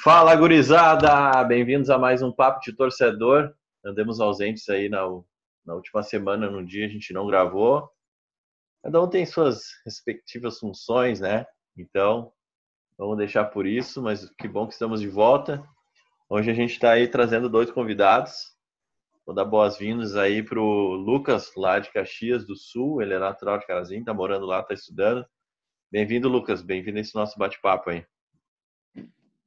Fala, gurizada! Bem-vindos a mais um Papo de Torcedor. Andamos ausentes aí na, na última semana, num dia a gente não gravou. Cada um tem suas respectivas funções, né? Então, vamos deixar por isso, mas que bom que estamos de volta. Hoje a gente está aí trazendo dois convidados. Vou dar boas-vindas aí para o Lucas, lá de Caxias do Sul. Ele é natural de Carazinho, está morando lá, está estudando. Bem-vindo, Lucas. Bem-vindo a esse nosso bate-papo aí.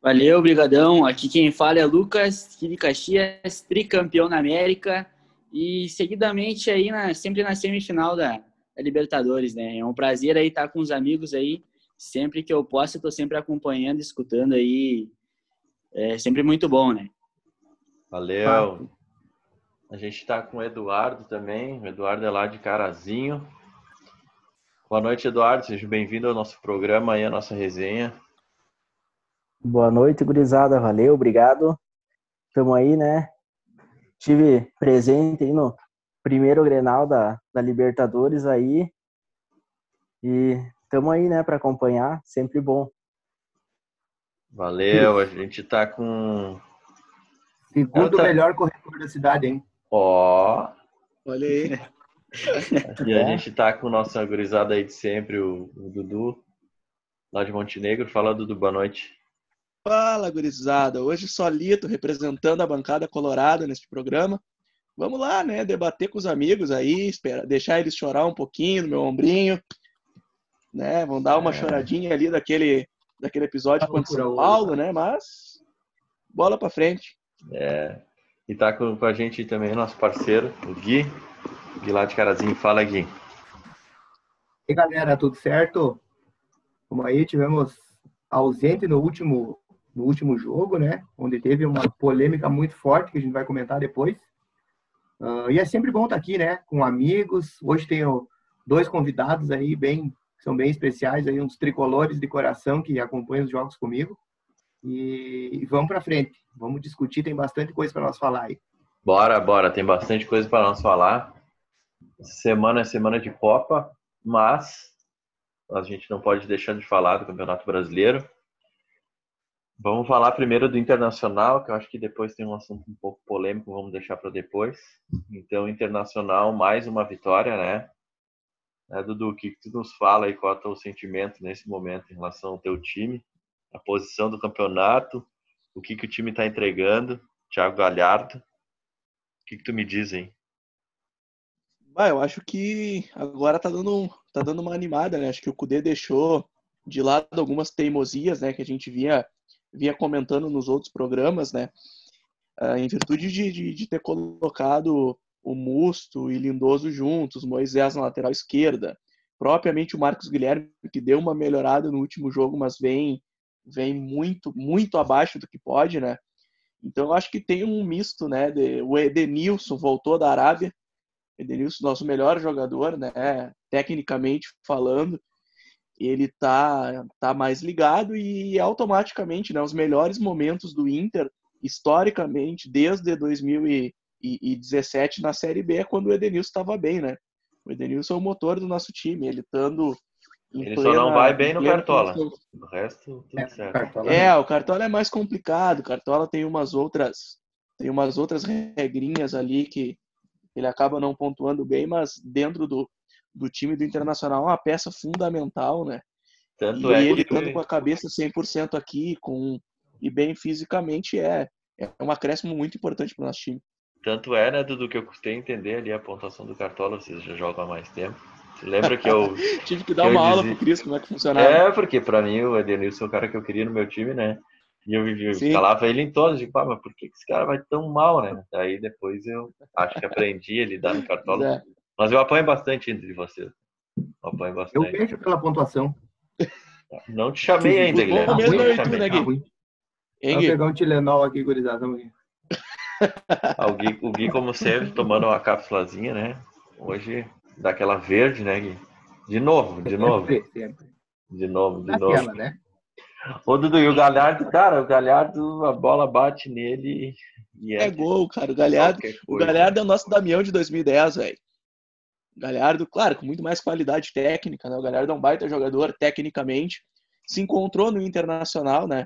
Valeu, brigadão. Aqui quem fala é Lucas, aqui de Caxias, tricampeão na América e seguidamente aí na, sempre na semifinal da, da, Libertadores, né? É um prazer aí estar com os amigos aí, sempre que eu posso, eu tô sempre acompanhando, escutando aí. É sempre muito bom, né? Valeu. A gente está com o Eduardo também. O Eduardo é lá de Carazinho. Boa noite, Eduardo. Seja bem-vindo ao nosso programa e à nossa resenha. Boa noite, gurizada. Valeu, obrigado. Estamos aí, né? Tive presente aí no primeiro Grenal da, da Libertadores aí. E estamos aí, né, para acompanhar. Sempre bom. Valeu, a gente tá com. Segundo tá... melhor corredor da cidade, hein? Ó. Oh. Olha aí. e a gente tá com nossa gurizada aí de sempre, o, o Dudu, lá de Montenegro. Fala, Dudu, boa noite. Fala, gurizada! Hoje solito, representando a bancada colorada neste programa. Vamos lá, né? Debater com os amigos aí, esperar, deixar eles chorar um pouquinho no meu ombrinho. Né? Vão dar uma é. choradinha ali daquele, daquele episódio contra São Paulo, né? Mas bola para frente. É. E tá com, com, a gente também nosso parceiro, o Gui. Gui lá de Carazinho. Fala, Gui. E aí, galera, tudo certo? Como aí, tivemos ausente no último no último jogo, né? Onde teve uma polêmica muito forte que a gente vai comentar depois. Uh, e é sempre bom estar aqui, né? Com amigos. Hoje tenho dois convidados aí bem são bem especiais aí uns tricolores de coração que acompanham os jogos comigo. E, e vamos para frente. Vamos discutir. Tem bastante coisa para nós falar aí. Bora, bora. Tem bastante coisa para nós falar. Semana é semana de Copa, mas a gente não pode deixar de falar do Campeonato Brasileiro. Vamos falar primeiro do Internacional, que eu acho que depois tem um assunto um pouco polêmico, vamos deixar para depois. Então, Internacional, mais uma vitória, né? É, Dudu, o que, tu nos fala aí, qual é o teu sentimento nesse momento em relação ao teu time, a posição do campeonato, o que, que o time está entregando, Thiago Galhardo, o que, que tu me diz aí? Bah, eu acho que agora tá dando, tá dando uma animada, né? Acho que o Cudê deixou de lado algumas teimosias, né, que a gente via vinha comentando nos outros programas, né? Uh, em virtude de, de, de, ter colocado o Musto e Lindoso juntos, Moisés na lateral esquerda, propriamente o Marcos Guilherme, que deu uma melhorada no último jogo, mas vem, vem muito, muito abaixo do que pode, né? Então eu acho que tem um misto, né? De, o Edenilson voltou da Arábia, Edenilson, nosso melhor jogador, né? Tecnicamente falando, ele tá, tá mais ligado e automaticamente, né, os melhores momentos do Inter, historicamente, desde 2017 na Série B, é quando o Edenilson estava bem, né? O Edenilson é o motor do nosso time, ele estando ele plena, só não vai bem no Cartola. O resto, tudo é, certo. É, o Cartola é mais complicado. O Cartola tem umas outras tem umas outras regrinhas ali que ele acaba não pontuando bem, mas dentro do, do time do Internacional é uma peça fundamental, né? Tanto e é ele estando que... com a cabeça 100% aqui com e bem fisicamente é é um acréscimo muito importante para o nosso time. Tanto é, né, Dudu, que eu custei entender ali a pontuação do Cartola, vocês já jogam há mais tempo. Você lembra que eu. Tive que dar uma aula dizia... pro Cris como é que funcionava. É, porque para mim o Edenilson é o cara que eu queria no meu time, né? E eu, eu falava ele em todos, tipo, ah, mas por que esse cara vai tão mal, né? Aí depois eu acho que aprendi a lidar no Cartola. É. Mas eu apanho bastante entre vocês. Eu apanho bastante. Eu vejo pela pontuação. Não te chamei ainda, Guilherme. Mesmo não tu, né, Gui? Vou pegar um Tilenol aqui, gurizada. Ah, o, Gui, o Gui, como sempre, tomando uma cápsulazinha, né? Hoje, daquela verde, né, Gui? De novo, de novo. Sempre, sempre. De novo, de Naquela, novo. né? Ô, Dudu, e o Galhardo, cara, o Galhardo, a bola bate nele e é... é gol, cara. O Galhardo, o Galhardo é o nosso Damião de 2010, velho. Galhardo, claro, com muito mais qualidade técnica, né? O Galhardo é um baita jogador tecnicamente. Se encontrou no Internacional, né?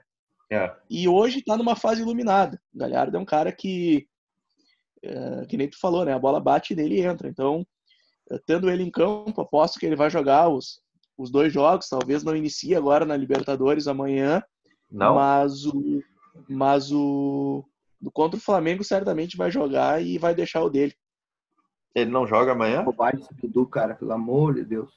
É. E hoje tá numa fase iluminada. O Galhardo é um cara que, é, que nem tu falou, né? A bola bate nele e entra. Então, eh, tendo ele em campo, aposto que ele vai jogar os, os dois jogos. Talvez não inicie agora na Libertadores amanhã. Não? Mas o, mas o contra o Flamengo certamente vai jogar e vai deixar o dele. Ele não joga amanhã? Bobagem esse Dudu, cara, pelo amor de Deus.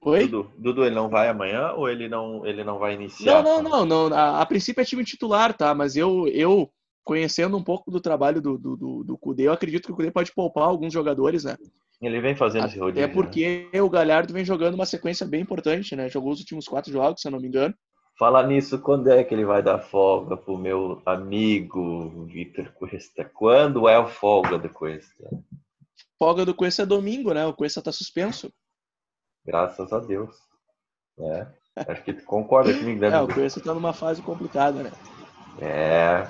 Oi? Dudu, Dudu, ele não vai amanhã ou ele não, ele não vai iniciar? Não, não, não, não. A, a princípio é time titular, tá? Mas eu, eu conhecendo um pouco do trabalho do, do, do, do Cudê, eu acredito que o Cudê pode poupar alguns jogadores, né? Ele vem fazendo esse rodízio. É né? porque o Galhardo vem jogando uma sequência bem importante, né? Jogou os últimos quatro jogos, se eu não me engano. Falar nisso, quando é que ele vai dar folga pro meu amigo Vitor Cuesta? Quando é a folga do Cuesta? Folga do Cuesta é domingo, né? O Cuesta tá suspenso. Graças a Deus. É. Acho que tu concorda comigo, né? É, o? Cuesta tá numa fase complicada, né? É.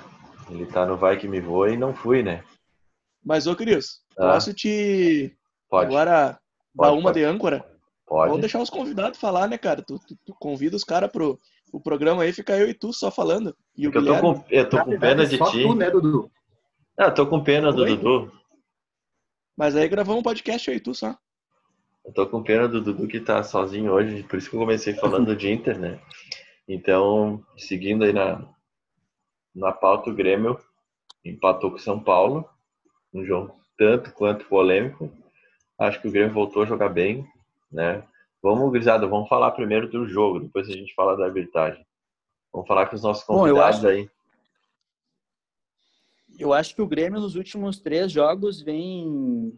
Ele tá no vai que me voa e não fui, né? Mas, ô Cris, Ah. posso te Pode. agora dar Pode, uma pode. de âncora? Pode. Vamos deixar os convidados falar, né, cara? Tu, tu- tu convida os caras pro o programa aí, fica eu e tu só falando. E o Porque eu tô com, eu tô com pena de só ti. tu, né, Dudu? Ah, eu tô com pena do Oi? Dudu. Mas aí gravamos um podcast eu e tu só. Eu tô com pena do Dudu que tá sozinho hoje, por isso que eu comecei falando de Inter, né? Então, seguindo aí na, na pauta, o Grêmio empatou com o São Paulo, um jogo tanto quanto polêmico. Acho que o Grêmio voltou a jogar bem, né? Vamos, Grisada, vamos falar primeiro do jogo, depois a gente fala da arbitragem. Vamos falar com os nossos Bom, convidados acho- aí. Eu acho que o Grêmio nos últimos três jogos vem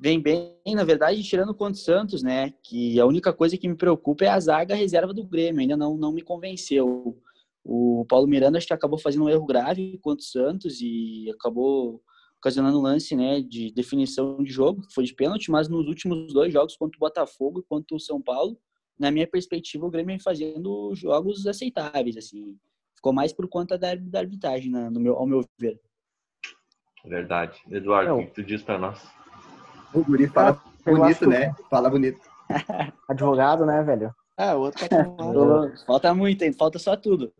vem bem, na verdade, tirando contra o Santos, né? Que a única coisa que me preocupa é a zaga reserva do Grêmio, ainda não, não me convenceu. O Paulo Miranda acho que acabou fazendo um erro grave contra o Santos e acabou ocasionando um lance né, de definição de jogo, que foi de pênalti, mas nos últimos dois jogos, contra o Botafogo e contra o São Paulo, na minha perspectiva, o Grêmio vem fazendo jogos aceitáveis, assim. Ficou mais por conta da, da arbitragem, né, no meu, ao meu ver. Verdade. Eduardo, o que tu diz pra nós? O guri fala bonito, né? Fala bonito. Advogado, né, velho? Ah, o outro tá Falta muito, hein? Falta só tudo.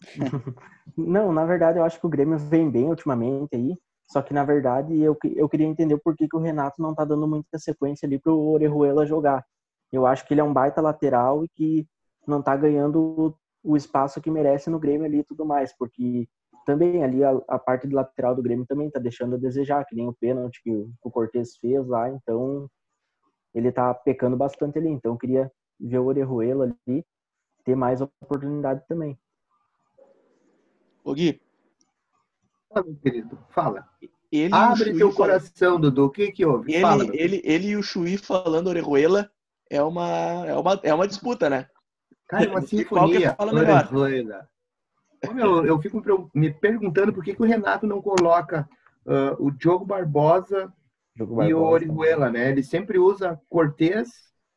Não, na verdade, eu acho que o Grêmio vem bem ultimamente aí. Só que, na verdade, eu, eu queria entender por que, que o Renato não tá dando muita sequência ali pro Orejuela jogar. Eu acho que ele é um baita lateral e que não tá ganhando o, o espaço que merece no Grêmio ali e tudo mais. Porque também ali a, a parte de lateral do Grêmio também tá deixando a desejar, que nem o pênalti que o, que o Cortez fez lá. Então, ele tá pecando bastante ali. Então, eu queria ver o Orejuela ali ter mais oportunidade também. Ô Gui, Fala, meu querido. Fala. ele o Abre teu falando- coração, Dudu. O que que houve? Ele, Fala, ele, ele e o Chuí falando Orejuela é uma, é uma, é uma disputa, né? Cara, é uma E qual que sinfonia. fala melhor? Orejuela. Meu, eu fico me perguntando por que, que o Renato não coloca ah, o Diogo Barbosa Jogo e o Barbosa. Orihuela, né? Ele sempre usa Cortez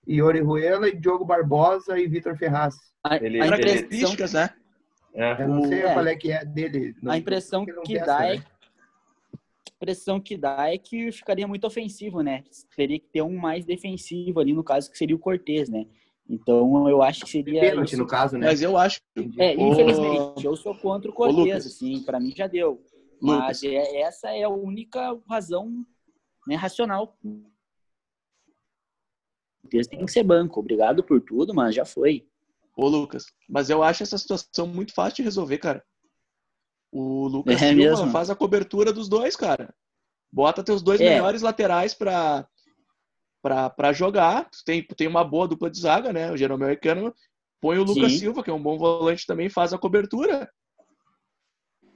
e Orihuela e Diogo Barbosa e Vitor Ferraz. A, Ele- a Características, né? É. Eu não sei É. qual é que é dele. Não- a impressão que dá essa, é né? impressão que dá é que ficaria muito ofensivo, né? Teria que ter um mais defensivo ali, no caso, que seria o Cortez, né? Então eu acho que seria. Pênalti, no caso, né? Mas eu acho É, infelizmente, eu sou contra o Cortez, assim, para mim já deu. Lucas. Mas é- essa é a única razão né, racional. O Cortez tem que ser banco. Obrigado por tudo, mas já foi. Ô, Lucas, mas eu acho essa situação muito fácil de resolver, cara. O Lucas É Silva faz a cobertura dos dois, cara. Bota teus dois É. melhores laterais pra, pra, pra jogar. Tu tem, tem uma boa dupla de zaga, né? O Jeromel e Kahneman. Põe o Lucas Sim. Silva, que é um bom volante também, faz a cobertura.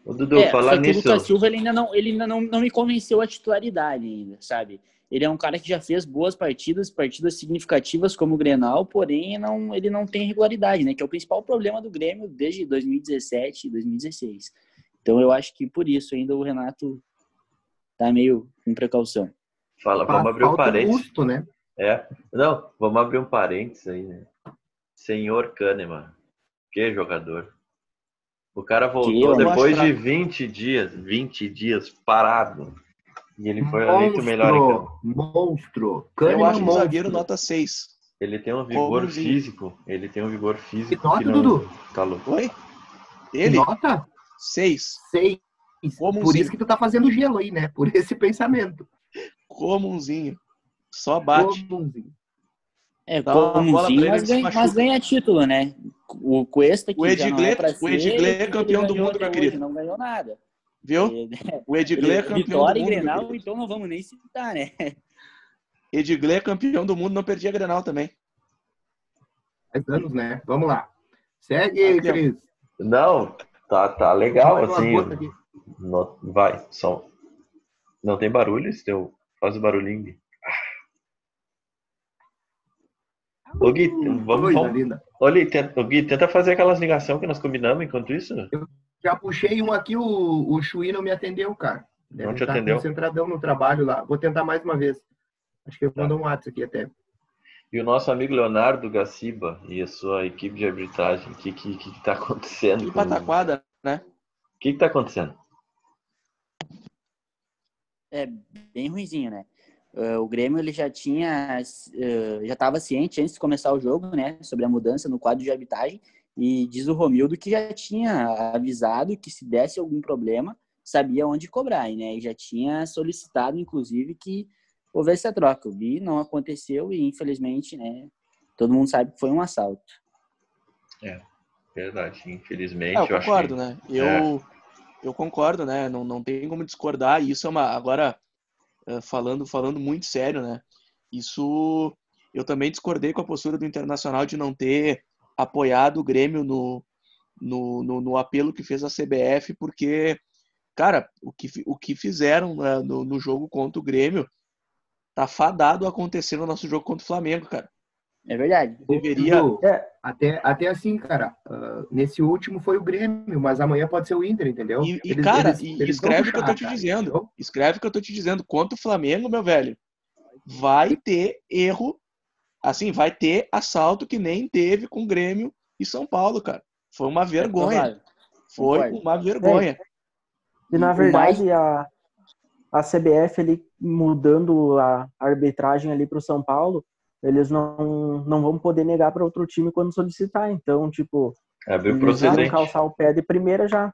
Ô, Dudu, É, falar nisso. o Lucas Silva ele ainda, não, ele ainda não, não me convenceu a titularidade ainda, sabe? Ele é um cara que já fez boas partidas, partidas significativas como o Grenal, porém não, ele não tem regularidade, né? Que é o principal problema do Grêmio desde 2017 e 2016. Então eu acho que por isso ainda o Renato tá meio com precaução. Fala, vamos abrir um parênteses. custo, né? É. Não, vamos abrir um parênteses aí, né? Senhor Kahneman. Que jogador. O cara voltou depois de 20 dias, 20 dias parado. E ele foi eleito o melhor em campo. Monstro. eu Kahneman acho o monstro. zagueiro nota 6. Ele tem um vigor Como vi. físico. Ele tem um vigor físico. Que nota, que não... Dudu? Tá louco. Oi? Ele? Nota? Seis. Seis. Como Por umzinho. isso que tu tá fazendo gelo aí, né? Por esse pensamento. Comunzinho. Só bate. Comunzinho. É, Dá comunzinho, mas ganha, mas ganha título, né? O Cuesta, que O já não Edgley- é pra o ser, Edgley é campeão do mundo, meu querido. Não ganhou nada. Viu? Ele- O Edgley é ele- campeão Vitória do e mundo. meu Grenal, então não vamos nem citar, né? Edgley é campeão do mundo, não perdia Grenal também. Faz anos, né? Vamos lá. Segue, ó. Cris. Não, tá, tá legal, assim. no- vai, som. Não tem barulho, esse teu. Faz o barulhinho. Ô Gui, vamos, Coisa vamos, linda. olha, tenta, ô, Gui, tenta fazer aquelas ligações que nós combinamos enquanto isso. Já puxei um aqui, o, o Chuí não me atendeu, cara. Deve Não te estar atendeu? concentradão no trabalho lá. Vou tentar mais uma vez. Acho que eu Tá. mandou um WhatsApp aqui até. E o nosso amigo Leonardo Gaciba e a sua equipe de arbitragem, o que, que, que tá acontecendo? E com- O pataquada, né? que, que tá acontecendo? É bem ruinzinho, né? Ah, o Grêmio ele já tinha, ah, já estava ciente antes de começar o jogo, né, sobre a mudança no quadro de arbitragem e diz o Romildo que já tinha avisado que se desse algum problema sabia onde cobrar, e, né, e já tinha solicitado inclusive que houvesse a troca. O vi não aconteceu e infelizmente, né, todo mundo sabe que foi um assalto. Verdade, infelizmente. É, eu eu acho concordo, que- né? Eu, eu concordo, né? Não, não tem como discordar. Isso é uma. Agora, eh, falando, falando muito sério, né? Isso. Eu também discordei com a postura do Internacional de não ter apoiado o Grêmio no, no, no, no apelo que fez a CBF, porque, cara, o que, o que fizeram né, no, no jogo contra o Grêmio tá fadado acontecer no nosso jogo contra o Flamengo, cara. É verdade. Deveria. É. Até, até assim, cara. ah, nesse último foi o Grêmio, mas amanhã pode ser o Inter, entendeu? E, e, Eles- cara, eles- e- eles escreve o que eu tô te cara, dizendo. entendeu? Escreve o que eu tô te dizendo. Contra o Flamengo, meu velho, vai ter erro. Assim, vai ter assalto que nem teve com Grêmio e São Paulo, cara. Foi uma vergonha. Provável. Foi uma vergonha. E na O verdade a, a CBF ali mudando a arbitragem ali para o São Paulo, eles não, não vão poder negar para outro time quando solicitar. Então, tipo, Abriu eles já vão procedente. calçar o pé de primeira já.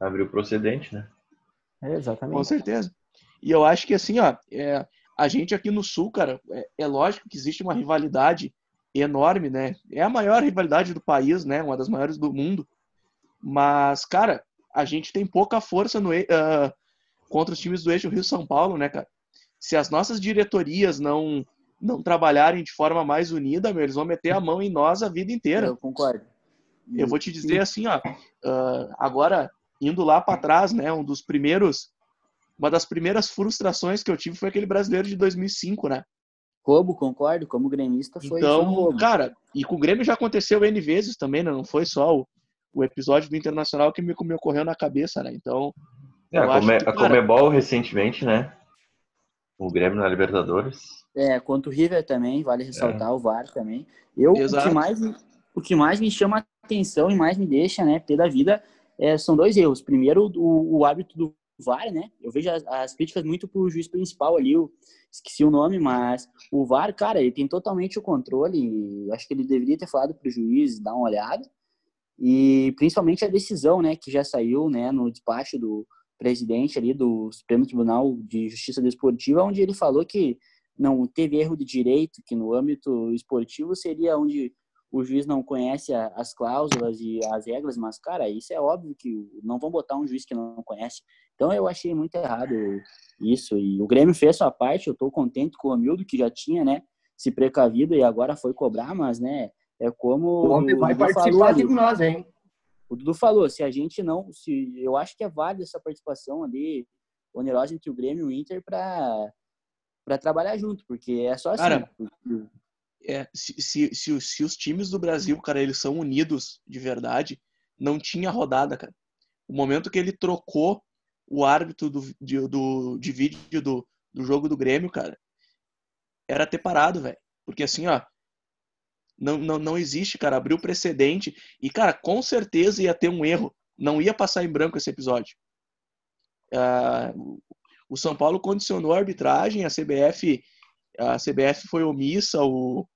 Abriu procedente, né? É, Com exatamente. certeza. E eu acho que assim, ó, é, a gente aqui no Sul, cara, é, é lógico que existe uma rivalidade enorme, né? É a maior rivalidade do país, né? Uma das maiores do mundo. Mas, cara, a gente tem pouca força no, ah, contra os times do eixo Rio-São Paulo, né, cara? Se as nossas diretorias não não trabalharem de forma mais unida, meu, eles vão meter a mão em nós a vida inteira. Eu concordo. Eu vou te dizer assim, ó, ah, agora indo lá para trás, né, um dos primeiros, uma das primeiras frustrações que eu tive foi aquele brasileiro de 2005, né? Roubo, concordo, como gremista foi, foi um Então, roubo. cara, e com o Grêmio já aconteceu N vezes também, né? Não foi só o, o episódio do Internacional que me, me ocorreu na cabeça, né? Então, É, a, Come, que, a cara- Comebol recentemente, né? O Grêmio na Libertadores. É, quanto o River também, vale ressaltar o VAR também. Eu, o que, mais, me- o que mais me chama a atenção e mais me deixa, né, pé da vida, é, são dois erros. Primeiro, o, o hábito do VAR, né? Eu vejo as, as críticas muito pro juiz principal ali, eu esqueci o nome, mas o VAR, cara, ele tem totalmente o controle. Acho que ele deveria ter falado pro juiz dar uma olhada. E principalmente a decisão, né, que já saiu, né, no despacho do presidente ali do Supremo Tribunal de Justiça Desportiva, onde ele falou que não teve erro de direito, que no âmbito esportivo seria onde o juiz não conhece a- as cláusulas e as regras, mas, cara, isso é óbvio que não vão botar um juiz que não conhece. Então eu achei muito errado isso. E o Grêmio fez sua parte, eu estou contente com o Hamildo, que já tinha, né, se precavido e agora foi cobrar, mas, né, é como O homem vai Dudu participar falou ali. com nós, hein? O Dudu falou, se a gente não, se eu acho que é válida essa participação ali onerosa entre o Grêmio e o Inter para para trabalhar junto, porque é só assim. Cara, é, se, se, se, os- se os times do Brasil, cara, eles são unidos de verdade, não tinha rodada, cara. O momento que ele trocou o árbitro do, de, do, de vídeo do, do jogo do Grêmio, cara, era ter parado, velho. Porque assim, ó, não, não, não existe, cara, abriu precedente. E, cara, com certeza ia ter um erro. Não ia passar em branco esse episódio. Ah, o São Paulo condicionou a arbitragem, a CBF, a CBF foi omissa, o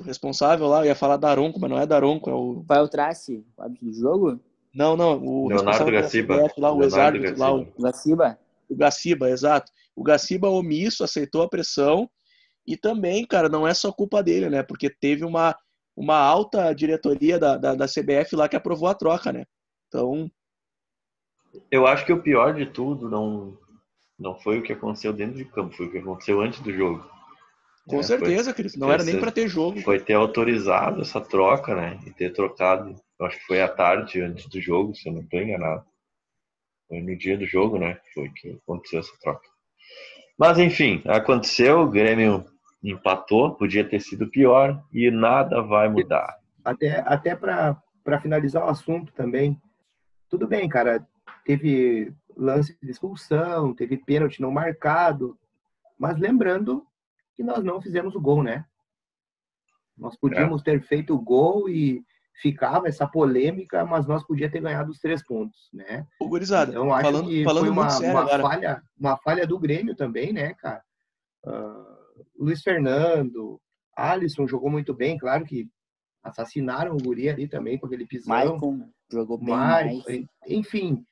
o responsável lá, eu ia falar Daronco, mas não é Daronco, é o. É o trace? O árbitro do jogo? Não, não, o Leonardo Gaciba. CBF lá, o ex-árbitro lá, o, Gaciba. O Gaciba? o Gaciba, exato. O Gaciba omisso, aceitou a pressão e também, cara, não é só culpa dele, né? Porque teve uma, uma alta diretoria da, da, da CBF lá que aprovou a troca, né? Então, Eu acho que o pior de tudo não, não foi o que aconteceu dentro de campo, foi o que aconteceu antes do jogo. com É, certeza, Cris, não era nem pra ter jogo. Foi ter autorizado essa troca, né? E ter trocado. Eu acho que foi à tarde antes do jogo, se eu não estou enganado. Foi no dia do jogo, né? Foi que aconteceu essa troca. Mas enfim, aconteceu, o Grêmio empatou, podia ter sido pior e nada vai mudar. Até, até para finalizar o assunto também, tudo bem, cara, teve lance de expulsão, teve pênalti não marcado, mas lembrando que nós não fizemos o gol, né? Nós podíamos ter feito o gol e ficava essa polêmica, mas nós podíamos ter ganhado os três pontos, né? Ô, gurizada, Então acho falando, que falando foi muito uma, sério uma falha, uma falha do Grêmio também, né, cara? Ah, Luiz Fernando, Alisson jogou muito bem, claro que assassinaram o Guri ali também com aquele pisão. Maicon jogou bem mais. enfim,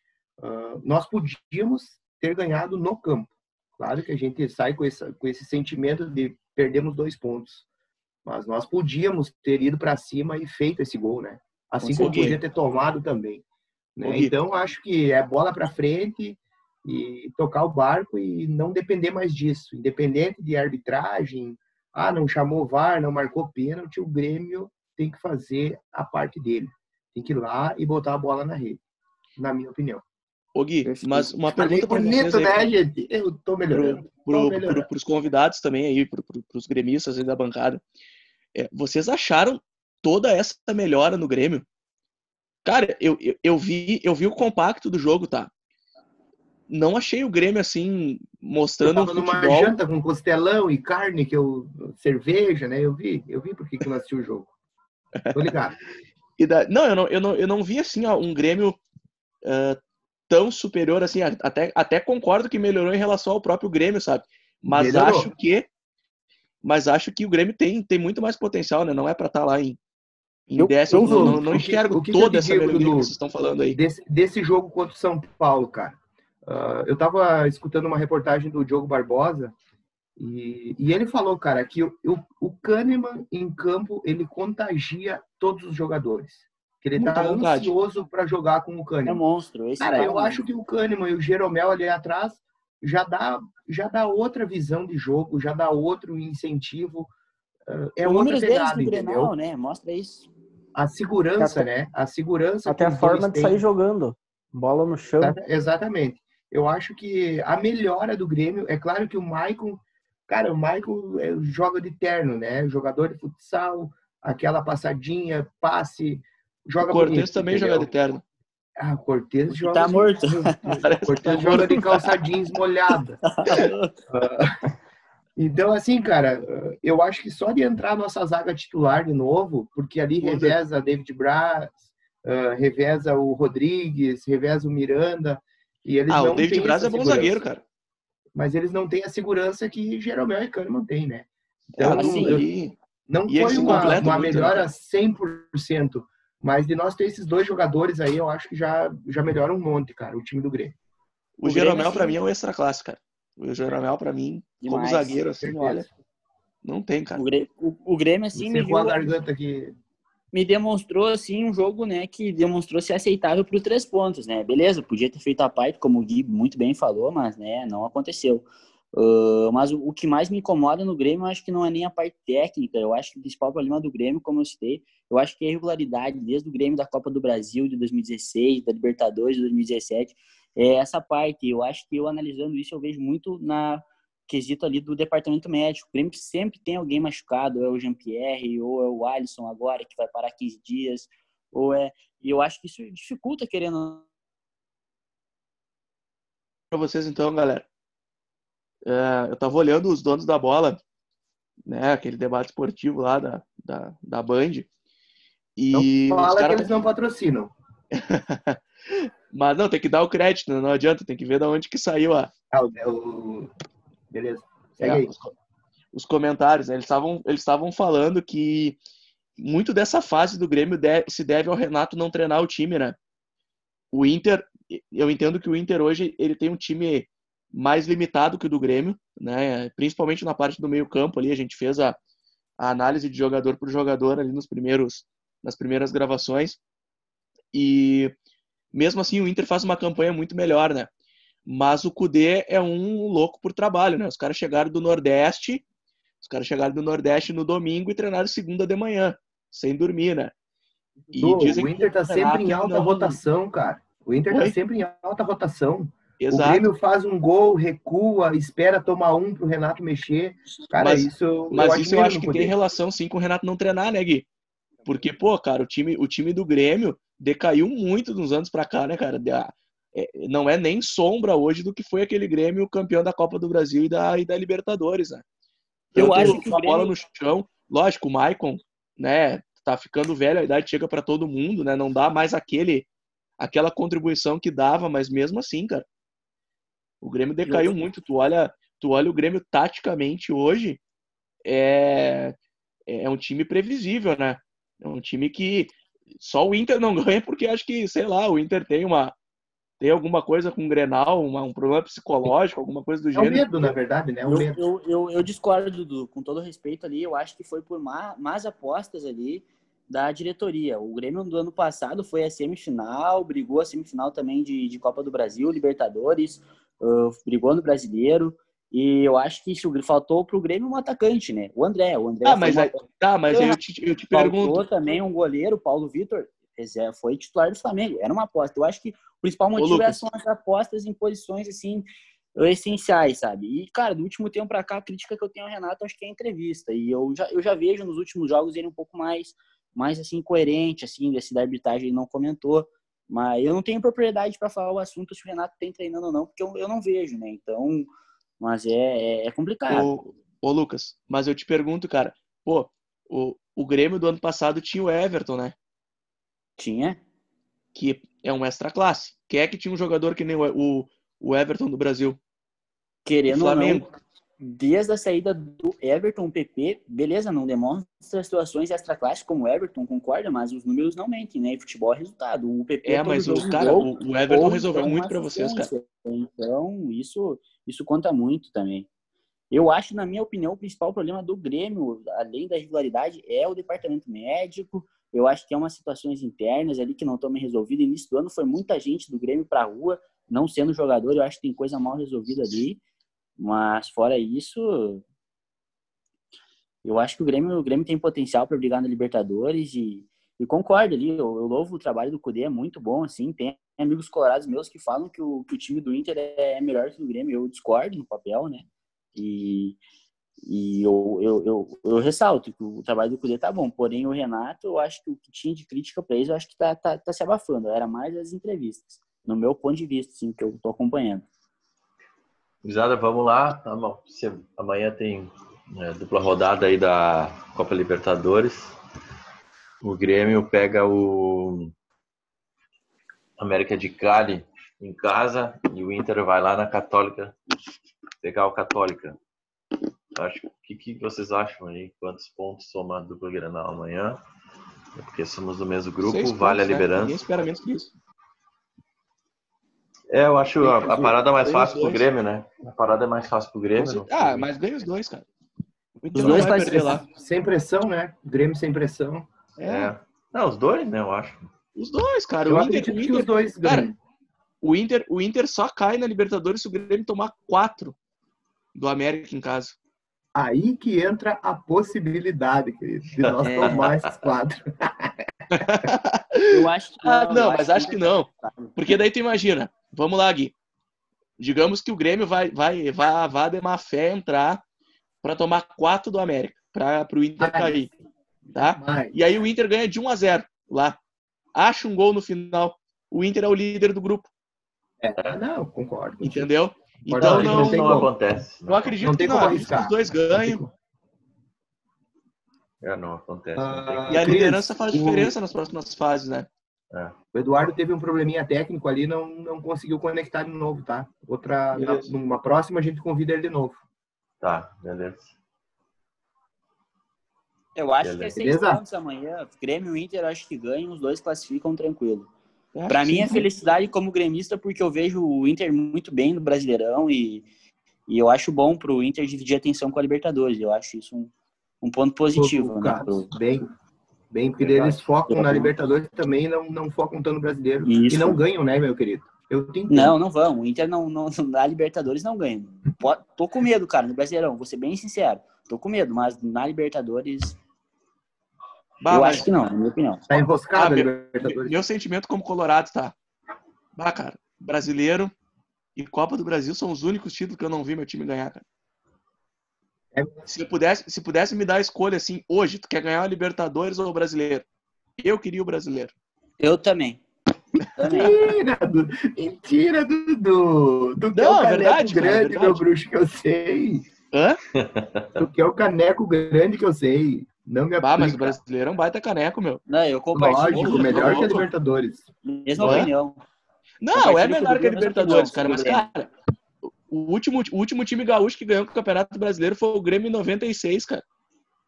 ah, nós podíamos ter ganhado no campo. Claro que a gente sai com esse, com esse sentimento de perdemos dois pontos, mas nós podíamos ter ido para cima e feito esse gol, né? Assim como podia ter tomado também. né? Então acho que é bola para frente e tocar o barco e não depender mais disso, independente de arbitragem. Ah, não chamou VAR, não marcou pênalti, o Grêmio tem que fazer a parte dele. Tem que ir lá e botar a bola na rede, na minha opinião. Ô, Gui, Perfeito. mas uma pergunta vocês bonito, aí, né, gente? Eu tô melhorando. Tô pro, pros convidados também aí, pro, pros gremistas aí da bancada. É, vocês acharam toda essa melhora no Grêmio? Cara, eu, eu, eu vi, eu vi o compacto do jogo, tá? Não achei o Grêmio assim Eu mostrando um tava numa futebol. janta com costelão e carne, que eu cerveja, né? Eu vi, eu vi porque que eu assisti o jogo. Tô ligado. E da- não, eu não, eu não, eu não vi assim ó, um Grêmio ah, tão superior assim. Até, até concordo que melhorou em relação ao próprio Grêmio, sabe? Mas Melhorou. acho que, mas acho que o Grêmio tem, tem muito mais potencial, né? Não é pra estar lá em, em Eu- décimo. eu não, não, que- enxergo que que toda essa melhoria que Edu? vocês estão falando aí. Desse, desse jogo contra o São Paulo, cara. Ah, eu tava escutando uma reportagem do Diogo Barbosa e, e ele falou, cara, que o, o, o Kahneman em campo ele contagia todos os jogadores. Ele Muita tá vontade. ansioso para jogar com o É Kahneman. monstro. Esse Cara, cara eu é acho que o Kahneman e o Jeromel ali atrás já dá, já dá outra visão de jogo, já dá outro incentivo. Ah, É Os outra deles pegada, no entendeu? Grenal, né? Mostra isso. A segurança, Até- né? A segurança Até a forma de têm. sair jogando. Bola no chão. Exata- Exatamente. Eu acho que a melhora do Grêmio, é claro que o Maicon, cara, o Maicon é, joga de terno, né? Jogador de futsal, aquela passadinha, passe, joga O Cortez bonito, também entendeu? joga de terno. Ah, o Cortez joga. Tá morto. O Cortez tá joga morto. de calça jeans molhada. Então, assim, cara, eu acho que só de entrar a nossa zaga titular de novo, porque ali reveza David Braz, ah, reveza o Rodrigues, reveza o Miranda, e eles Ah, não o David têm Braz é bom zagueiro, cara. Mas eles não têm a segurança que Jeromel e Kahneman têm, né? Então, assim, não e eles foi uma, uma né, melhora cara? 100%, mas de nós ter esses dois jogadores aí, eu acho que já, já melhora um monte, cara, o time do Grêmio. o, o Jeromel, pra assim, mim, é o extra classe, cara. O Jeromel, pra mim, como Demais. zagueiro, assim, Certeza. olha, não tem, cara. O Grêmio, o, o Grêmio assim, me, viu- garganta aqui. me demonstrou assim um jogo, né, que demonstrou ser aceitável para os três pontos, né? Beleza, podia ter feito a parte, como o Gui muito bem falou, mas né, não aconteceu. Ah, mas o, o que mais me incomoda no Grêmio, eu acho que não é nem a parte técnica. Eu acho que o principal problema do Grêmio, como eu citei, eu acho que é a irregularidade, desde o Grêmio da Copa do Brasil de 2016, da Libertadores de 2017, é essa parte. Eu acho que eu analisando isso, eu vejo muito na quesito ali do departamento médico. O Grêmio sempre tem alguém machucado, ou é o Jean-Pierre, ou é o Alisson agora, que vai parar 15 dias, ou é... E eu acho que isso dificulta, querendo... Pra vocês, então, galera. É, eu tava olhando os donos da bola, né, aquele debate esportivo lá da, da, da Band, e Não fala que caras eles não patrocinam. Mas não, tem que dar o crédito, não adianta, tem que ver de onde que saiu a. Ah, o, Beleza. É, os, os comentários, né? Eles estavam eles estavam falando que muito dessa fase do Grêmio deve, se deve ao Renato não treinar o time, né? O Inter, eu entendo que o Inter hoje ele tem um time mais limitado que o do Grêmio, né? Principalmente na parte do meio-campo ali, a gente fez a, a análise de jogador por jogador ali nos primeiros nas primeiras gravações. E mesmo assim o Inter faz uma campanha muito melhor, né? Mas o Cudê é um louco por trabalho, né? Os caras chegaram do Nordeste, os caras chegaram do Nordeste no domingo e treinaram segunda de manhã, sem dormir, né? E o Inter tá sempre em alta não... rotação, cara. O Inter tá Oi? tá sempre em alta rotação. Exato. O Grêmio faz um gol, recua, espera tomar um pro Renato mexer. Cara, mas, isso. Mas eu isso eu acho que poder. tem relação sim com o Renato não treinar, né, Gui? Porque, pô, cara, o time, o time do Grêmio decaiu muito nos anos pra cá, né, cara? É, não é nem sombra hoje do que foi aquele Grêmio campeão da Copa do Brasil e da, e da Libertadores, né? Eu, acho que a Grêmio... bola no chão, lógico, o Maicon, né, tá ficando velho, a idade chega para todo mundo, né? Não dá mais aquele aquela contribuição que dava, mas mesmo assim, cara, o Grêmio decaiu muito. Tu olha, tu olha o Grêmio taticamente hoje, é, é um time previsível, né? É um time que só o Inter não ganha porque acho que, sei lá, o Inter tem uma tem alguma coisa com o Grenal, uma, um problema psicológico, alguma coisa do gênero. É o medo, na verdade, né? É o eu, medo. Eu, eu, eu, discordo, Dudu, com todo respeito ali, eu acho que foi por má, más apostas ali da diretoria. O Grêmio do ano passado foi a semifinal, brigou a semifinal também de, de Copa do Brasil, Libertadores, uh, brigou Brasileiro. E eu acho que isso faltou pro Grêmio um atacante, né? O André. O André ah, mas, uma... tá, mas eu te, eu te pergunto. Faltou também um goleiro, Paulo Vitor, foi titular do Flamengo. Era uma aposta. Eu acho que o principal motivo é são as apostas em posições assim essenciais, sabe? E, cara, do último tempo para cá, a crítica que eu tenho ao Renato acho que é a entrevista. E eu já, eu já vejo nos últimos jogos ele um pouco mais, mais assim, coerente, assim, desse da arbitragem ele não comentou. Mas eu não tenho propriedade para falar o assunto se o Renato tem treinando ou não, porque eu, eu não vejo, né? Então, mas é, é, é complicado. Ô, ô, Lucas, mas eu te pergunto, cara, pô, o, o Grêmio do ano passado tinha o Everton, né? Tinha. Que é um extra classe. Quem é que tinha um jogador que nem o, o Everton do Brasil? Querendo ou não, desde a saída do Everton, o PP, beleza, não demonstra situações extra-classe como o Everton, concorda, mas os números não mentem, né? E futebol é resultado. O PP é, mas o cara, o Everton resolveu muito para vocês, cara. Então, isso, isso conta muito também. Eu acho, na minha opinião, o principal problema do Grêmio, além da irregularidade, é o departamento médico. Eu acho que é umas situações internas ali que não estão bem resolvidas. Início do ano foi muita gente do Grêmio para a rua, não sendo jogador. Eu acho que tem coisa mal resolvida ali. Mas fora isso, eu acho que o Grêmio, o Grêmio tem potencial para brigar na Libertadores e, e concordo ali. Eu, eu louvo o trabalho do Cudê, é muito bom, assim. Tem amigos colorados meus que falam que o, que o time do Inter é melhor que o Grêmio. Eu discordo no papel, né? E, e eu, eu, eu, eu, ressalto que o trabalho do Cudê tá bom. Porém, o Renato, eu acho que o que tinha de crítica para eles, eu acho que tá, tá, tá se abafando. Era mais as entrevistas, no meu ponto de vista, assim, que eu tô acompanhando. Gurizada, vamos lá. Tá amanhã tem é, dupla rodada aí da Copa Libertadores. O Grêmio pega o América de Cali em casa e o Inter vai lá na Católica pegar o Católica. Acho o que, que vocês acham aí? Quantos pontos soma a dupla Granal amanhã? Porque somos do mesmo grupo, Seis vale pontos, a né? liderança. Ninguém espera menos que isso. É, eu acho a, a parada mais fácil pro Grêmio, né? A parada é mais fácil pro Grêmio. Ah, mas ganha os dois, cara. Os dois vai perder lá. Sem pressão, né? Grêmio sem pressão. É. é. Não, os dois, né? Eu acho. Os dois, cara. Eu o Inter, o Inter, os dois cara, o Inter, o Inter só cai na Libertadores se o Grêmio tomar quatro do América em casa. Aí que entra a possibilidade, querido, de nós é. tomar esses quatro. eu acho que não. Ah, não, mas acho que não. Porque daí tu imagina, Vamos lá, Gui. Digamos que o Grêmio vai, vai, vai, vai de má fé entrar para tomar quatro do América, para o Inter cair. Tá? E aí o Inter ganha de 1 a 0 lá. Acha um gol no final. O Inter é o líder do grupo. É, não, concordo. Entendeu? Então não, não, não acontece. Não acredito não que não. Os dois ganham. É, não acontece. Ah, e a liderança faz diferença nas próximas fases, né? É. O Eduardo teve um probleminha técnico ali, não, não conseguiu conectar de novo, tá? Outra, na, numa próxima a gente convida ele de novo. Tá, beleza. Eu acho que é Beleza. seis Beleza? pontos amanhã. Grêmio e Inter, acho que ganham, os dois classificam tranquilo. Que mim é felicidade como gremista, porque eu vejo o Inter muito bem no Brasileirão e, e eu acho bom pro Inter dividir a atenção com a Libertadores. Eu acho isso um, um ponto positivo, né? Pro- Bem, bem, porque Verdade. eles focam na Libertadores também e não, não focam tanto no brasileiro. Isso. E não ganham, né, meu querido? Eu tenho Não, não vão. O Inter não, não, na Libertadores não ganha. Tô com medo, cara, no Brasileirão, vou ser bem sincero. Tô com medo, mas na Libertadores, Bah, eu mas- acho que não, na minha opinião. Tá enroscado Ah, a meu- Libertadores. Meu sentimento como colorado tá. Bah, cara, brasileiro e Copa do Brasil são os únicos títulos que eu não vi meu time ganhar, cara. É. Se pudesse, se pudesse me dar a escolha assim, hoje, tu quer ganhar o Libertadores ou o Brasileiro? Eu queria o Brasileiro. Eu também. Mentira, Dudu. Mentira, Dudu. Tu quer Não, o é caneco é grande, verdade. meu bruxo, que eu sei. Hã? Tu quer o caneco grande que eu sei. Não me Bah, mas o. Brasileiro é um baita caneco, meu. Não, eu compartilho. Lógico, melhor que a. Libertadores. Mesma opinião. Não, é menor que a Libertadores, cara. Mas, cara, o último, o último time gaúcho que ganhou o Campeonato Brasileiro foi o Grêmio em 96, cara.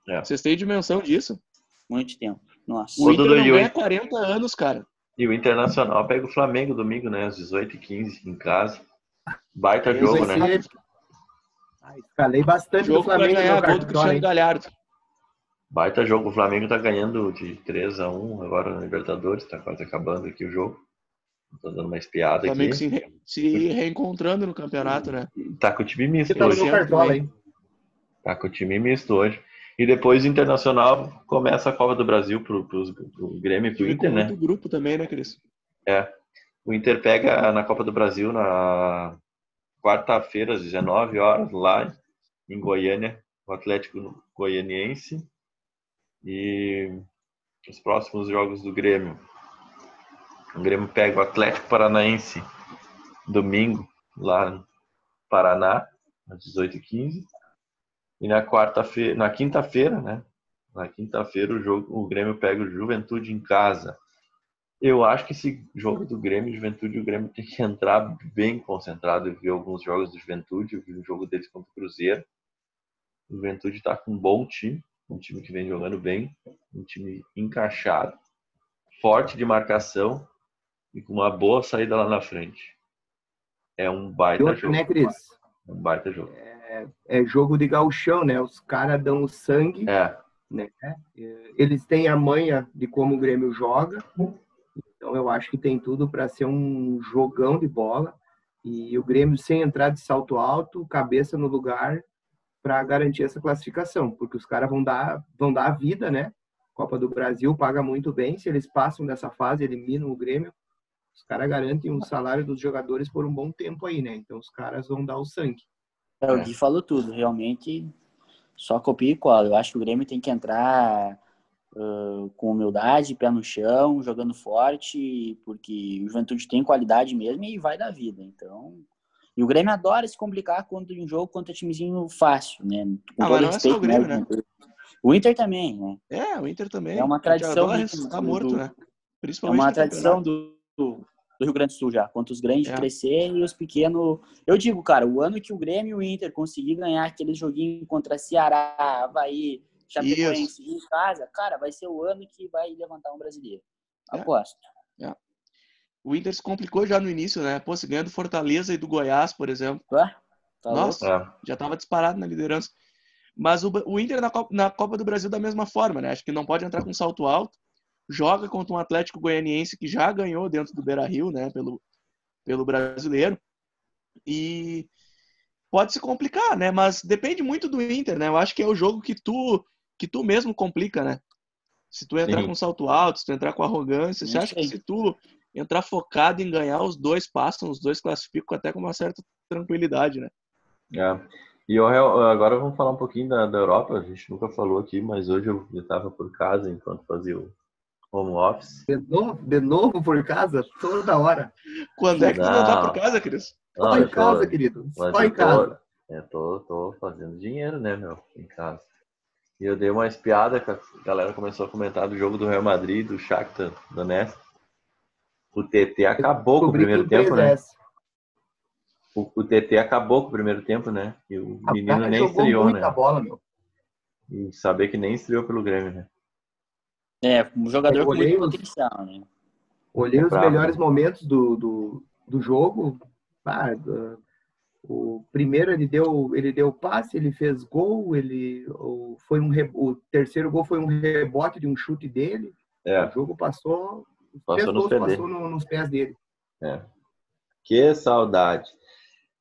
É. Vocês têm dimensão disso? Muito tempo. Nossa. O Inter não o ganha Inter? 40 anos, cara. E o Internacional pega o Flamengo domingo, né? Às 18h15 em casa. Baita jogo, né? ser- Ah, escalei bastante do Jogo pra Flamengo ganhar no gol do Cristiano hein? Galhardo. Baita jogo. O Flamengo tá ganhando de 3 a 1 agora na Libertadores. Tá quase acabando aqui o jogo. Tô dando uma espiada Flamengo aqui. se, re- se reencontrando no campeonato, né? Tá com o time misto Você tá hoje. cartola, hein? Tá com o time misto hoje. E depois o Internacional começa a Copa do Brasil pro, pro, pro Grêmio e pro Inter, né? muito grupo também, né, Cris? É. O Inter pega na Copa do Brasil na quarta-feira, às 19 horas, lá em Goiânia, o Atlético Goianiense. E os próximos jogos do Grêmio. O Grêmio pega o Atlético Paranaense domingo, lá no Paraná, às 18h15. E na quarta-feira, na quinta-feira, né? Na quinta-feira o jogo, o Grêmio pega o Juventude em casa. Eu acho que esse jogo do Grêmio Juventude, o Grêmio tem que entrar bem concentrado. Eu vi alguns jogos do Juventude, eu vi o jogo deles contra o Cruzeiro. O Juventude está com um bom time, um time que vem jogando bem, um time encaixado, forte de marcação e com uma boa saída lá na frente. É um baita outro, jogo. né, Cris? Um baita jogo. É jogo de gauchão, né? Os caras dão o sangue, É, né? Eles têm a manha de como o Grêmio joga. Então eu acho que tem tudo para ser um jogão de bola. E o Grêmio sem entrar de salto alto, cabeça no lugar para garantir essa classificação, porque os caras vão dar vão dar a vida, né? Copa do Brasil paga muito bem, se eles passam dessa fase, eliminam o Grêmio, os caras garantem o salário dos jogadores por um bom tempo aí, né? Então os caras vão dar o sangue. É, o Gui falou tudo, realmente só copia e cola. Eu acho que o Grêmio tem que entrar ah, com humildade, pé no chão, jogando forte, porque o Juventude tem qualidade mesmo e vai dar vida. Então, e o Grêmio adora se complicar contra um jogo contra timezinho fácil, né? Com Ah, todo mas não é só o respeito, Grêmio, né? né? O Inter também, né? É, o Inter também. É uma tradição adora do- do- morto, do- né? É Principalmente uma no tradição do, do Rio Grande do Sul já, contra os grandes É. crescerem e os pequenos. Eu digo, cara, o ano que o Grêmio e o Inter conseguir ganhar aquele joguinho contra Ceará, Havaí, Chapecoense em casa, cara, vai ser o ano que vai levantar um brasileiro. É. Aposto. O Inter se complicou já no início, né? Pô, se ganha do Fortaleza e do Goiás, por exemplo. Tá? Tá Nossa. é. já estava disparado na liderança. Mas o, o Inter na Copa, na Copa do Brasil da mesma forma, né? Acho que não pode entrar com salto alto. Joga contra um Atlético Goianiense que já ganhou dentro do Beira Rio, né? Pelo, pelo brasileiro. E pode se complicar, né? Mas depende muito do Inter, né? Eu acho que é o jogo que tu, que tu mesmo complica, né? Se tu entrar Sim. com salto alto, se tu entrar com arrogância, você Isso acha que se tu entrar focado em ganhar, os dois passam, os dois classificam até com uma certa tranquilidade, né? É. E eu, agora vamos falar um pouquinho da, da Europa. A gente nunca falou aqui, mas hoje eu estava por casa enquanto fazia o home office. De novo, de novo por casa, toda hora. Quando é que tu não tá Não. por casa, Cris? Só Não, em eu tô- casa, querido. Só em casa. tô, eu tô, tô fazendo dinheiro, né, meu, em casa. E eu dei uma espiada, que a galera começou a comentar do jogo do Real Madrid, do Shakhtar Donetsk. O TT acabou com o primeiro tempo, né? 3S. O, o TT acabou com o primeiro tempo, né? E o O menino nem estreou, né? bola, meu. E saber que nem estreou pelo Grêmio, né? É, um jogador Eu com olhei muito os- potencial, né? Olhei É os melhores momentos do, do, do jogo. Ah, o primeiro ele deu ele deu passe, ele fez gol, ele o, foi um re- o terceiro gol foi um rebote de um chute dele. É, O jogo passou, os Passou três nos gols pés passou dele. no- nos pés dele. é. Que saudade.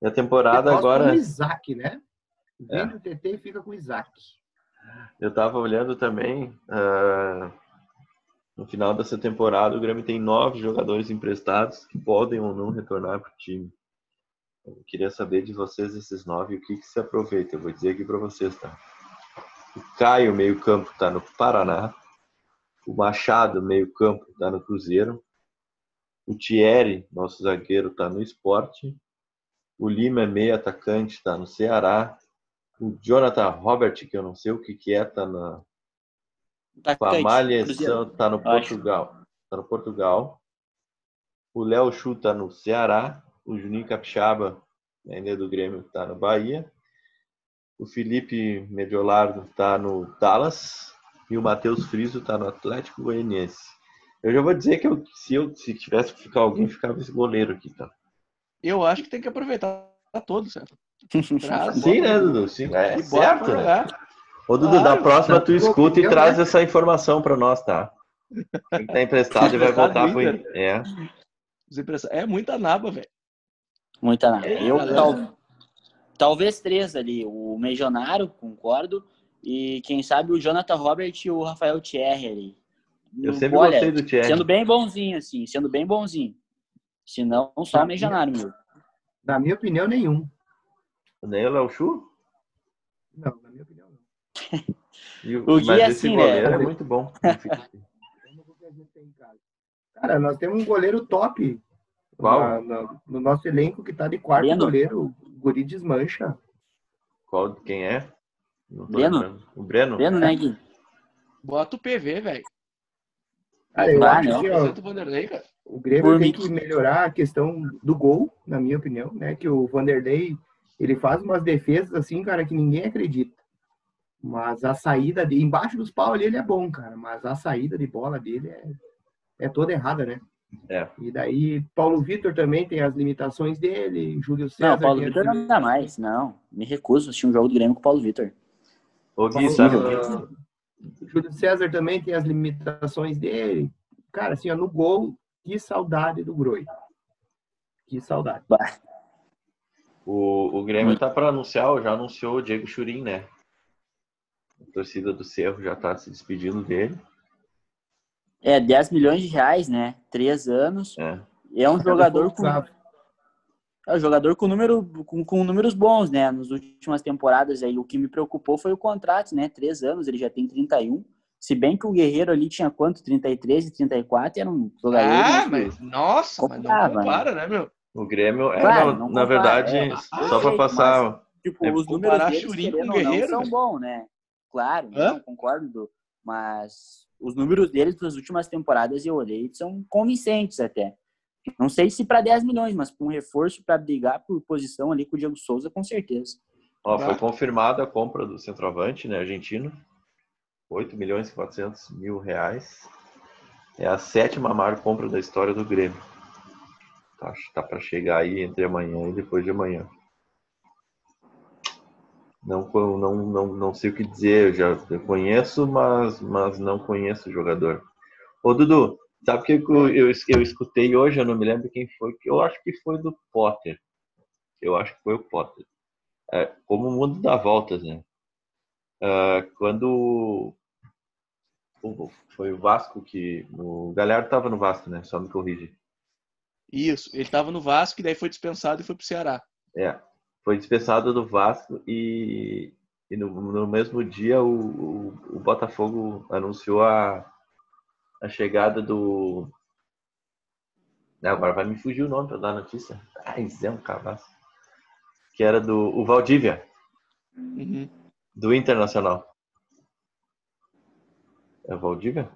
E a temporada agora. do Isaac, né? É. Vende o TT e fica com o Isaac. Eu tava olhando também. ah, no final dessa temporada, o Grêmio tem nove jogadores emprestados que podem ou não retornar para o time. Eu queria saber de vocês esses nove o que, que se aproveita. Eu vou dizer aqui para vocês, tá? O Caio, meio-campo, tá no Paraná. O Machado, meio-campo, tá no Cruzeiro. O Thierry, nosso zagueiro, tá no Esporte. O Lima, meio atacante, tá no Ceará. O Jonathan Robert, que eu não sei o que, que é, tá na, Atacante, Malhação Cruzeiro. tá no. Portugal. Tá no Portugal. O Léo Chu tá no Ceará. O Juninho Capixaba, ainda é do Grêmio, tá no Bahia. O Felipe Mediolardo tá no Dallas. E o Matheus Friso tá no Atlético Goianiense. Eu já vou dizer que eu, se eu se tivesse que ficar alguém, ficava esse goleiro aqui, tá? Eu acho que tem que aproveitar todos, certo? Traz, Sim, né, Dudu? Sim, é certo, né? Ô, Dudu, da próxima tá tu escuta e traz né? essa informação pra nós, tá? Quem tá emprestado e vai voltar pro. É. É muita naba, velho. Muita nada. É, Eu tal- talvez três ali. O Mejonaro, concordo. E quem sabe o Jonathan Robert e o Rafael Thierry ali. Eu sempre Olha, gostei do Thierry. Sendo bem bonzinho, assim, sendo bem bonzinho. Se não, só o Mejonaro, meu. Na minha opinião, nenhum. Nem o Léo Chu? Não, na minha opinião. E o- O Gui Mas é esse assim, né? goleiro é muito bom. Cara, nós temos um goleiro top Qual? na- na- no nosso elenco que tá de quarto Breno. goleiro. O Guri desmancha. Qual, quem é? Breno. O Breno? Vendo, né, Gui? Bota o PV, velho. Cara, eu Ah, acho não. que ó, Vanderlei, cara. o Grêmio Por tem mim. que melhorar a questão do gol, na minha opinião, né? Que o Vanderlei, ele faz umas defesas assim, cara, que ninguém acredita. Mas a saída de embaixo dos paus ali ele é bom, cara, mas a saída de bola dele é, é toda errada, né? É. E daí Paulo Vitor também tem as limitações dele, Júlio César. Não, Paulo Vitor não dá mais. Não, me recuso a assistir um jogo do Grêmio com o Paulo Vitor. Ô, Gui, Paulo- sabe? Júlio César também tem as limitações dele. Cara, assim, ó, no gol, que saudade do Groi. Que saudade. O, o Grêmio tá para anunciar, já anunciou o Diego Churin, né? A torcida do Cerro já tá se despedindo dele. É, 10 milhões de reais, né? Três anos. É. É um jogador com, é um jogador com, número, com, com números bons, né? Nas últimas temporadas aí. O que me preocupou foi o contrato, né? Três anos, ele já tem 31. Se bem que o Guerreiro ali tinha quanto? 33 e 34, era um jogador. Ah, né, que- mas nossa, mas não Comprava, né? compara, né, meu? O Grêmio, é, Claro, na, não na compara, verdade, é. só para passar. Tipo, É, os números deles, com não, Guerreiro, são velho. bons, né? Claro, Hã? não, concordo, mas os números deles das últimas temporadas eu olhei são convincentes até. Não sei se para 10 milhões, mas com um reforço para brigar por posição ali com o Diego Souza, com certeza. Ó, foi Ah. confirmada a compra do centroavante, né, argentino. 8 milhões e 400 mil reais. É a sétima maior compra da história do Grêmio. Tá, tá para chegar aí entre amanhã e depois de amanhã. Não, não, não, não sei o que dizer, eu já eu conheço, mas, mas não conheço o jogador. Ô Dudu, sabe o que eu, eu, eu escutei hoje? Eu não me lembro quem foi. Eu acho que foi do Potter. Eu acho que foi o Potter. É, como o mundo dá voltas, né? Ah, quando foi o Vasco que. O Galhardo estava no Vasco, né? Só me corrige. Isso, ele tava no Vasco e daí foi dispensado e foi pro Ceará. É, foi dispensado do Vasco e, e no, no mesmo dia o, o, o Botafogo anunciou a, a chegada do. Agora vai me fugir o nome para dar a notícia. Ai, Zé, um cavaço. Que era do o Valdívia, Uhum. do Internacional. É o Valdívia?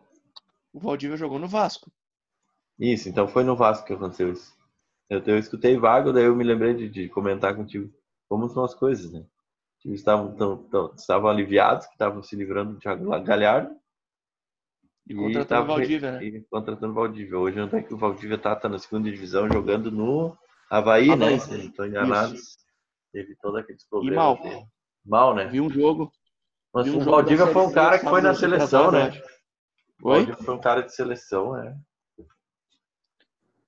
O Valdívia jogou no Vasco. Isso, então foi no Vasco que aconteceu isso. Eu, eu escutei vago, daí eu me lembrei de, de comentar contigo como são as coisas, né? Eles estavam, tão, tão, estavam aliviados que estavam se livrando do Thiago Galhardo. E contratando o Valdívia, né? E contratando o Valdívia. Hoje onde é que o Valdívia tá, tá na segunda divisão jogando no Havaí, Havaí. né? Se não estou enganado. Isso. Teve todos aqueles problemas. mal. dele. Mal, né? Vi um jogo. Mas um o jogo Valdívia foi um cara que foi na seleção, né? Oi? Valdívia foi um cara de seleção, né?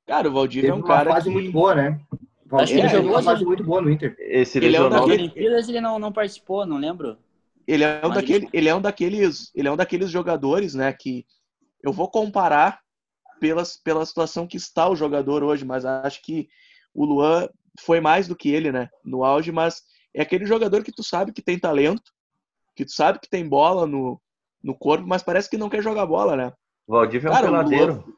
Cara, o Valdívia Teve é um uma cara fase que... muito boa, né? Acho que Ele ele jogou uma fase muito boa no Inter. Esse Ele é um lesionou. Nas daquele- Olimpíadas ele não, não participou, não lembro. Ele é um Mas daquele, ele é um daqueles, ele é um daqueles jogadores, né, que eu vou comparar pelas, pela situação que está o jogador hoje, mas acho que o Luan foi mais do que ele, né, no auge, mas é aquele jogador que tu sabe que tem talento, que tu sabe que tem bola no, no corpo, mas parece que não quer jogar bola, né? O Valdívia é um Cara, peladeiro.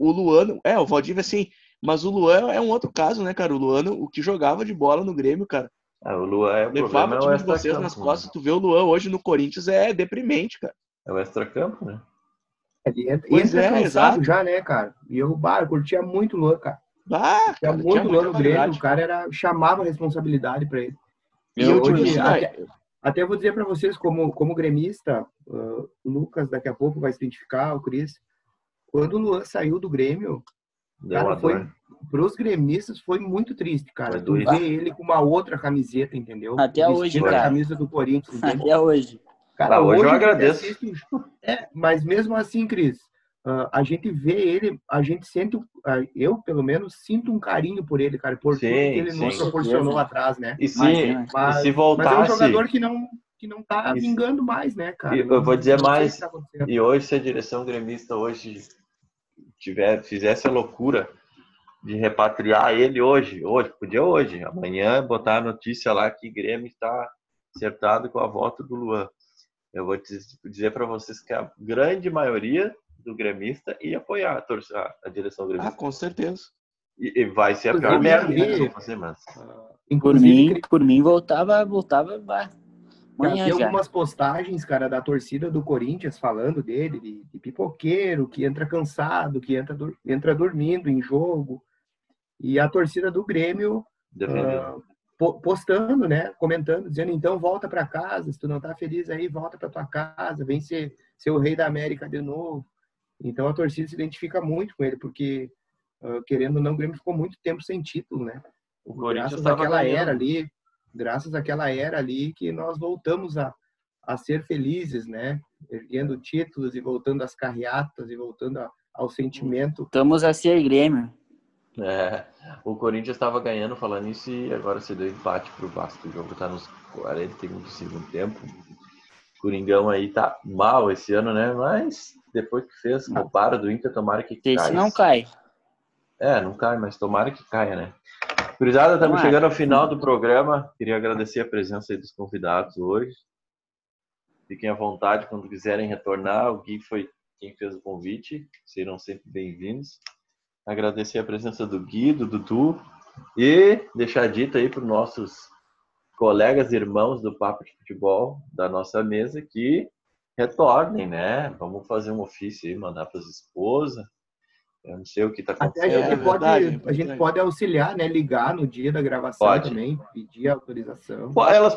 O Luan, é, o Valdívia sim, mas o Luan é um outro caso, né, cara? O Luan, o que jogava de bola no Grêmio, cara. Ah, o Luan é o Levava problema o é o time de vocês nas né? costas. Tu vê o Luan hoje no Corinthians é deprimente, cara. É o extracampo, né? Ele entra, Pois entra é, cansado exato. já, né, cara? E eu, bah, eu curtia muito o Luan, cara. Ah, Tinha cara, muito tinha Luan muita no Grêmio, o cara era, chamava responsabilidade pra ele. E eu hoje, assim, até, ah, até vou dizer pra vocês, como, como gremista, ah, o Lucas daqui a pouco vai se identificar, o Cris. Quando o Luan saiu do Grêmio, Deu Cara, foi- pros gremistas foi muito triste, cara. Tu vê ele com uma outra camiseta, entendeu? Até Vestindo hoje, a cara. camisa do Corinthians, entendeu? Até hoje. Cara, Ah, hoje eu a gente agradeço. assiste É, mas mesmo assim, Cris, ah, a gente vê ele, a gente sente, ah, eu pelo menos sinto um carinho por ele, cara, por Sim, tudo que ele nos sim. proporcionou Certeza. atrás, né? E se, e Mas, se mas é um voltasse, jogador que não que não tá vingando mais, né, cara? E eu vou dizer mais, tá e hoje se a direção gremista hoje tiver, fizesse a loucura de repatriar ele hoje, hoje, podia hoje, amanhã botar a notícia lá que Grêmio está acertado com a volta do Luan. Eu vou te dizer para vocês que a grande maioria do gremista ia apoiar a, torcida, a direção ah, gremista. com certeza. E, e vai ser a pior merda que e- eles vão fazer, mas Ah, Por mim, por mim voltava, voltava Já tem já. algumas postagens, cara, da torcida do Corinthians falando dele, de, de pipoqueiro, que entra cansado, que entra, entra dormindo em jogo. E a torcida do Grêmio po- postando, né, comentando, dizendo, então volta para casa, se tu não tá feliz aí, volta para tua casa, vem ser, ser o rei da América de novo. Então a torcida se identifica muito com ele, porque, ah, querendo ou não, o Grêmio ficou muito tempo sem título, né? o Corinthians graças àquela ganhando. era ali, graças àquela era ali que nós voltamos a, a ser felizes, né? Erguendo títulos e voltando às carreatas e voltando a- ao sentimento. Estamos a ser Grêmio. É, o Corinthians estava ganhando falando isso e agora se deu empate pro Vasco. O jogo tá nos 41 do segundo tempo. O Coringão aí tá mal esse ano, né? Mas depois que fez, compara do Inter, tomara que Esse caia. não cai. É, não cai, mas tomara que caia, né? Curizada, estamos Tomara. chegando ao final do programa. Queria agradecer a presença dos convidados hoje. Fiquem à vontade quando quiserem retornar. O Gui foi quem fez o convite. Serão sempre bem-vindos. Agradecer a presença do Gui, do Dudu. E deixar dito aí para os nossos colegas e irmãos do Papo de Futebol da nossa mesa que retornem, né? Vamos fazer um ofício aí, mandar para as esposas. Eu não sei o que está Até a acontecendo. gente, É pode, verdade, é a gente pode auxiliar, né? Ligar no dia da gravação Pode. também, pedir autorização. Elas